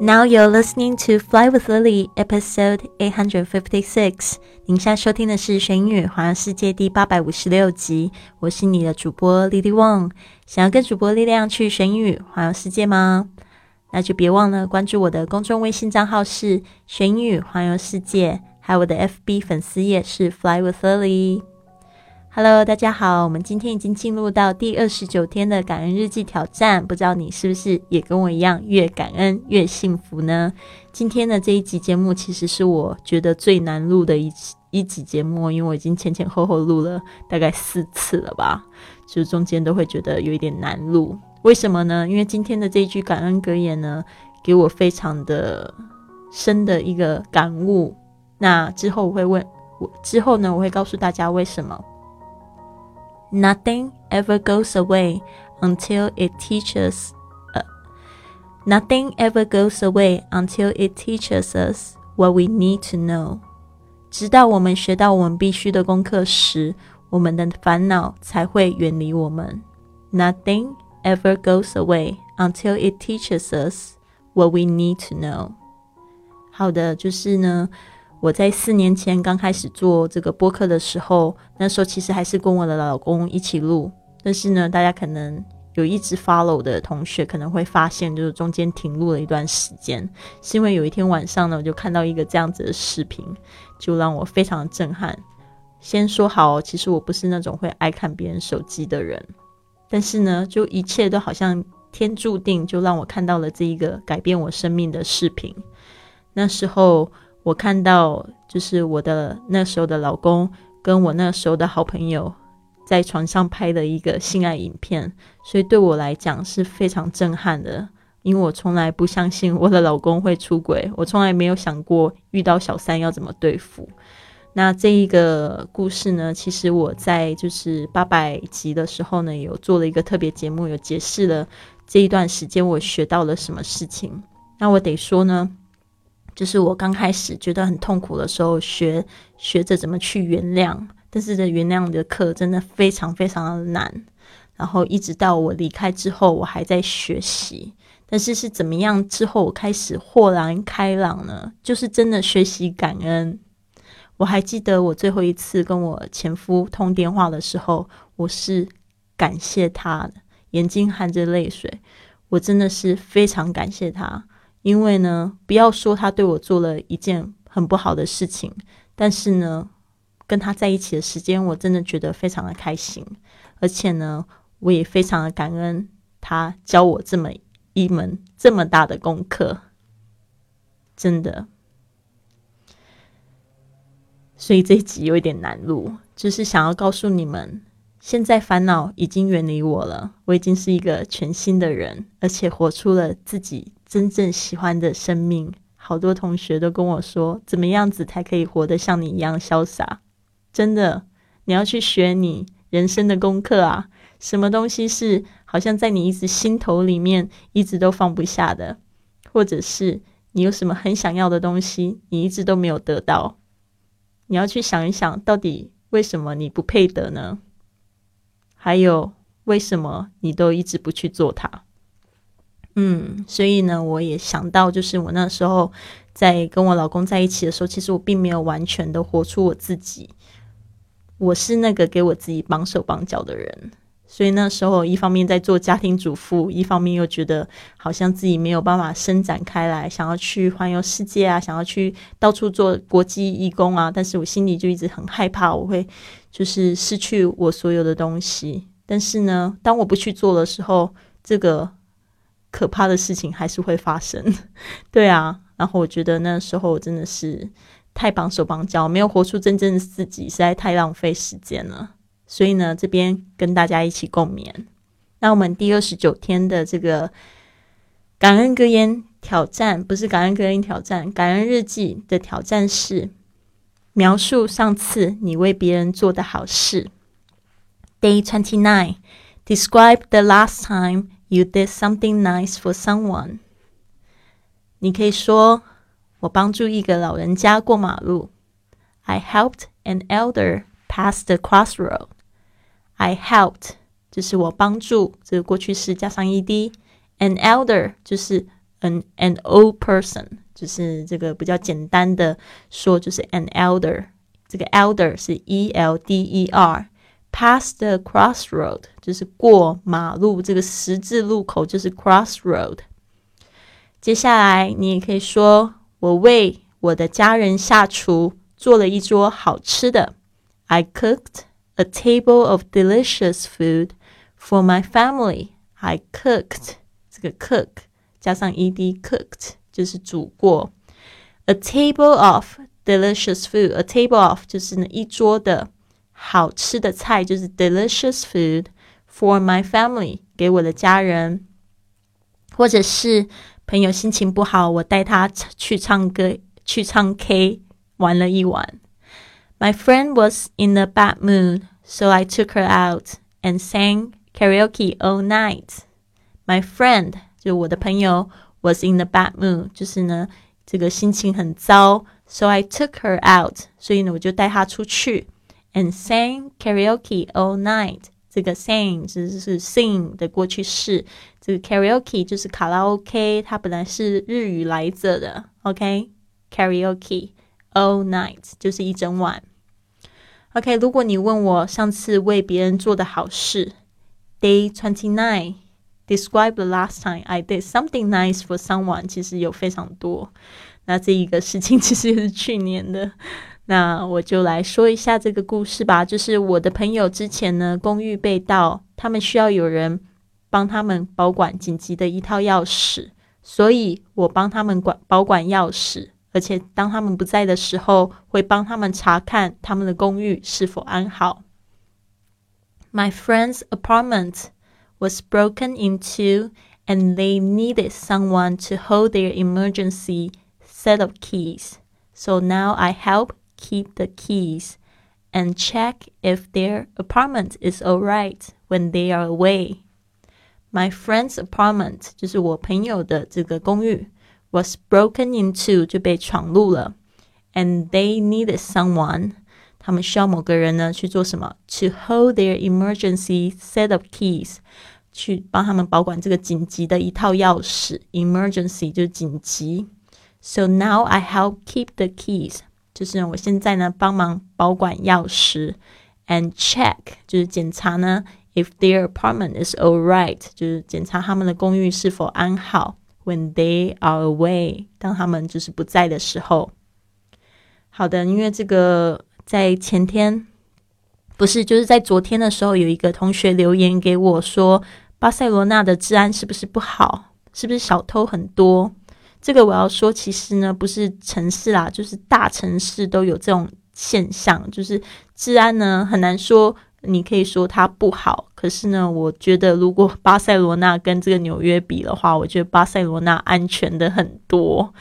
Now you're listening to Fly with Lily, episode eight hundred fifty six。您现在收听的是《学英语环游世界》第八百五十六集。我是你的主播 Lily Wong。想要跟主播力量去学英语环游世界吗？那就别忘了关注我的公众微信账号是“学英语环游世界”，还有我的 FB 粉丝页是 “Fly with Lily”。Hello，大家好，我们今天已经进入到第二十九天的感恩日记挑战，不知道你是不是也跟我一样，越感恩越幸福呢？今天的这一集节目其实是我觉得最难录的一一集节目，因为我已经前前后后录了大概四次了吧，就是中间都会觉得有一点难录。为什么呢？因为今天的这一句感恩格言呢，给我非常的深的一个感悟。那之后我会问我之后呢，我会告诉大家为什么。Nothing ever goes away until it teaches. Uh, nothing ever goes away until it teaches us what we need to know. 直到我们学到我们必须的功课时，我们的烦恼才会远离我们。Nothing ever goes away until it teaches us what we need to know. 好的，就是呢。 我在四年前刚开始做这个播客的时候，那时候其实还是跟我的老公一起录。但是呢，大家可能有一直 follow 的同学可能会发现，就是中间停录了一段时间，是因为有一天晚上呢，我就看到一个这样子的视频，就让我非常震撼。先说好，其实我不是那种会爱看别人手机的人，但是呢，就一切都好像天注定，就让我看到了这一个改变我生命的视频。那时候。我看到，就是我的那时候的老公跟我那时候的好朋友在床上拍的一个性爱影片，所以对我来讲是非常震撼的。因为我从来不相信我的老公会出轨，我从来没有想过遇到小三要怎么对付。那这一个故事呢，其实我在就是八百集的时候呢，有做了一个特别节目，有解释了这一段时间我学到了什么事情。那我得说呢。就是我刚开始觉得很痛苦的时候，学学着怎么去原谅，但是这原谅的课真的非常非常的难。然后一直到我离开之后，我还在学习。但是是怎么样之后，我开始豁然开朗呢？就是真的学习感恩。我还记得我最后一次跟我前夫通电话的时候，我是感谢他，眼睛含着泪水，我真的是非常感谢他。因为呢，不要说他对我做了一件很不好的事情，但是呢，跟他在一起的时间，我真的觉得非常的开心，而且呢，我也非常的感恩他教我这么一门这么大的功课，真的。所以这一集有一点难录，就是想要告诉你们，现在烦恼已经远离我了，我已经是一个全新的人，而且活出了自己。真正喜欢的生命，好多同学都跟我说，怎么样子才可以活得像你一样潇洒？真的，你要去学你人生的功课啊！什么东西是好像在你一直心头里面一直都放不下的，或者是你有什么很想要的东西，你一直都没有得到？你要去想一想，到底为什么你不配得呢？还有，为什么你都一直不去做它？嗯，所以呢，我也想到，就是我那时候在跟我老公在一起的时候，其实我并没有完全的活出我自己。我是那个给我自己绑手绑脚的人，所以那时候一方面在做家庭主妇，一方面又觉得好像自己没有办法伸展开来，想要去环游世界啊，想要去到处做国际义工啊，但是我心里就一直很害怕，我会就是失去我所有的东西。但是呢，当我不去做的时候，这个。可怕的事情还是会发生，对啊。然后我觉得那时候真的是太绑手绑脚，没有活出真正的自己，实在太浪费时间了。所以呢，这边跟大家一起共勉。那我们第二十九天的这个感恩格言挑战，不是感恩格言挑战，感恩日记的挑战是描述上次你为别人做的好事。Day twenty nine, describe the last time. You did something nice for someone。你可以说：“我帮助一个老人家过马路。” I helped an elder pass the crossroad. I helped 就是我帮助，这个过去式加上 ed。An elder 就是 an an old person，就是这个比较简单的说，就是 an elder。这个 elder 是 e l d e r，pass the crossroad 就是过马路，这个十字路口就是 crossroad。接下来你也可以说，我为我的家人下厨，做了一桌好吃的。I cooked a table of delicious food for my family. I cooked 这个 cook 加上 ed cooked 就是煮过。A table of delicious food. A table of 就是呢一桌的 好吃的菜，就是 delicious food for my family 给我的家人，或者是朋友心情不好，我带他去唱歌，去唱 K 玩了一晚。My friend was in a bad mood, so I took her out and sang karaoke all night. My friend 就我的朋友 was in a bad mood，就是呢这个心情很糟，so I took her out，所以呢我就带她出去 and sang karaoke all night。这个 sing 只是 sing 的过去式，这个 karaoke 就是卡拉 OK，它本来是日语来着的，OK？karaoke all night 就是一整晚。OK，如果你问我上次为别人做的好事，Day twenty nine describe the last time I did something nice for someone，其实有非常多。那这一个事情其实也是去年的。 那我就来说一下这个故事吧。就是我的朋友之前呢，公寓被盗，他们需要有人帮他们保管紧急的一套钥匙，所以我帮他们管保管钥匙。而且当他们不在的时候，会帮他们查看他们的公寓是否安好。My friend's apartment was broken into, and they needed someone to hold their emergency set of keys. So now I help keep the keys and check if their apartment is alright when they are away. My friend's apartment 就是我朋友的这个公寓。was broken into 就被闯入了，and they needed someone，他们需要某个人呢去做什么？To hold their emergency set of keys，去帮他们保管这个紧急的一套钥匙。Emergency 就是紧急。So now I help keep the keys， 就是我现在呢帮忙保管钥匙，and check 就是检查呢，if their apartment is alright，就是检查他们的公寓是否安好。When they are away，当他们就是不在的时候。好的，因为这个在前天不是就是在昨天的时候，有一个同学留言给我说，巴塞罗那的治安是不是不好？是不是小偷很多？这个我要说，其实呢不是城市啦，就是大城市都有这种现象，就是治安呢很难说。你可以说它不好，可是呢，我觉得如果巴塞罗那跟这个纽约比的话，我觉得巴塞罗那安全的很多。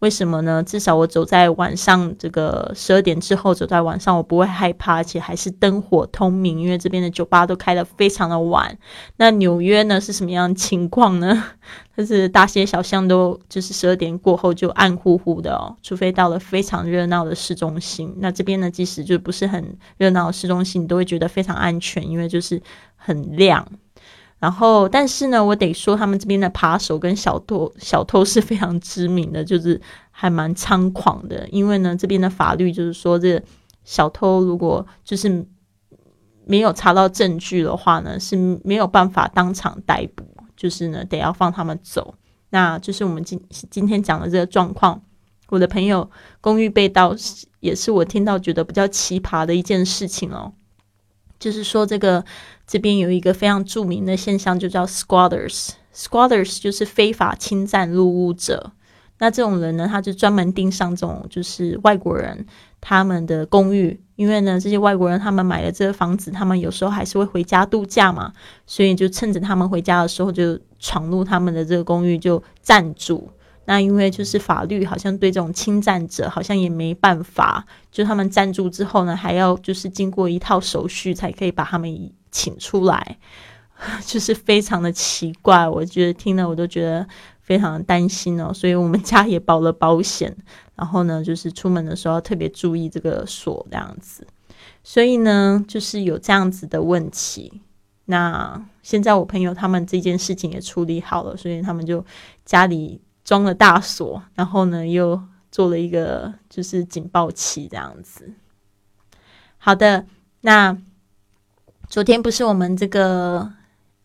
为什么呢？至少我走在晚上，这个十二点之后走在晚上，我不会害怕，而且还是灯火通明，因为这边的酒吧都开得非常的晚。那纽约呢是什么样情况呢？它是大街小巷都就是十二点过后就暗乎乎的哦，除非到了非常热闹的市中心。那这边呢，即使就不是很热闹的市中心，你都会觉得非常安全，因为就是很亮。然后，但是呢，我得说，他们这边的扒手跟小偷，小偷是非常知名的，就是还蛮猖狂的。因为呢，这边的法律就是说，这小偷如果就是没有查到证据的话呢，是没有办法当场逮捕，就是呢，得要放他们走。那就是我们今今天讲的这个状况。我的朋友公寓被盗，也是我听到觉得比较奇葩的一件事情哦。就是说，这个这边有一个非常著名的现象，就叫 squatters。squatters 就是非法侵占入屋者。那这种人呢，他就专门盯上这种就是外国人他们的公寓，因为呢，这些外国人他们买了这个房子，他们有时候还是会回家度假嘛，所以就趁着他们回家的时候，就闯入他们的这个公寓，就占住。那因为就是法律好像对这种侵占者好像也没办法，就他们暂住之后呢，还要就是经过一套手续才可以把他们请出来，就是非常的奇怪。我觉得听了我都觉得非常的担心哦，所以我们家也保了保险，然后呢，就是出门的时候要特别注意这个锁这样子。所以呢，就是有这样子的问题。那现在我朋友他们这件事情也处理好了，所以他们就家里。装了大锁，然后呢又做了一个就是警报器这样子。好的，那昨天不是我们这个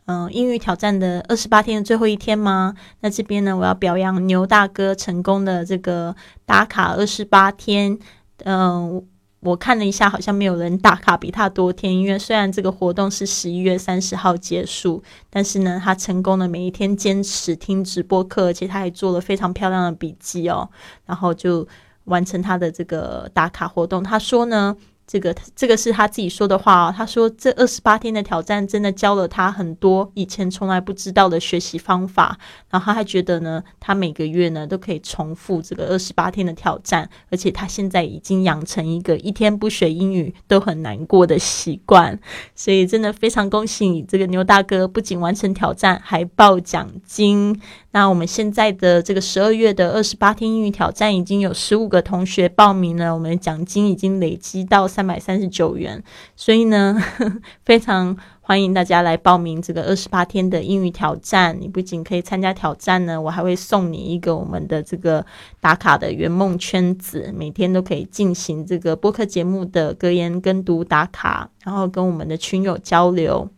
嗯英语挑战的二十八天的最后一天吗？那这边呢，我要表扬牛大哥成功的这个打卡二十八天，嗯。我看了一下，好像没有人打卡比他多天。因为虽然这个活动是十一月三十号结束，但是呢，他成功的每一天坚持听直播课，而且他还做了非常漂亮的笔记哦，然后就完成他的这个打卡活动。他说呢。这个这个是他自己说的话哦。他说，这二十八天的挑战真的教了他很多以前从来不知道的学习方法。然后他还觉得呢，他每个月呢都可以重复这个二十八天的挑战，而且他现在已经养成一个一天不学英语都很难过的习惯。所以真的非常恭喜你，这个牛大哥不仅完成挑战，还报奖金。那我们现在的这个十二月的二十八天英语挑战已经有十五个同学报名了，我们的奖金已经累积到三百三十九元，所以呢，非常欢迎大家来报名这个二十八天的英语挑战。你不仅可以参加挑战呢，我还会送你一个我们的这个打卡的圆梦圈子，每天都可以进行这个播客节目的格言跟读打卡，然后跟我们的群友交流。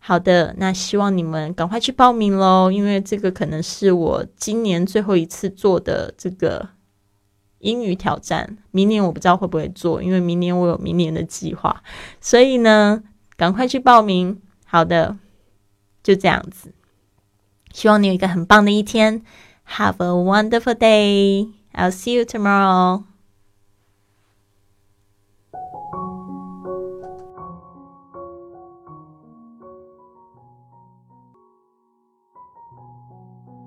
好的，那希望你们赶快去报名喽，因为这个可能是我今年最后一次做的这个英语挑战。明年我不知道会不会做，因为明年我有明年的计划，所以呢，赶快去报名。好的，就这样子，希望你有一个很棒的一天。Have a wonderful day. I'll see you tomorrow.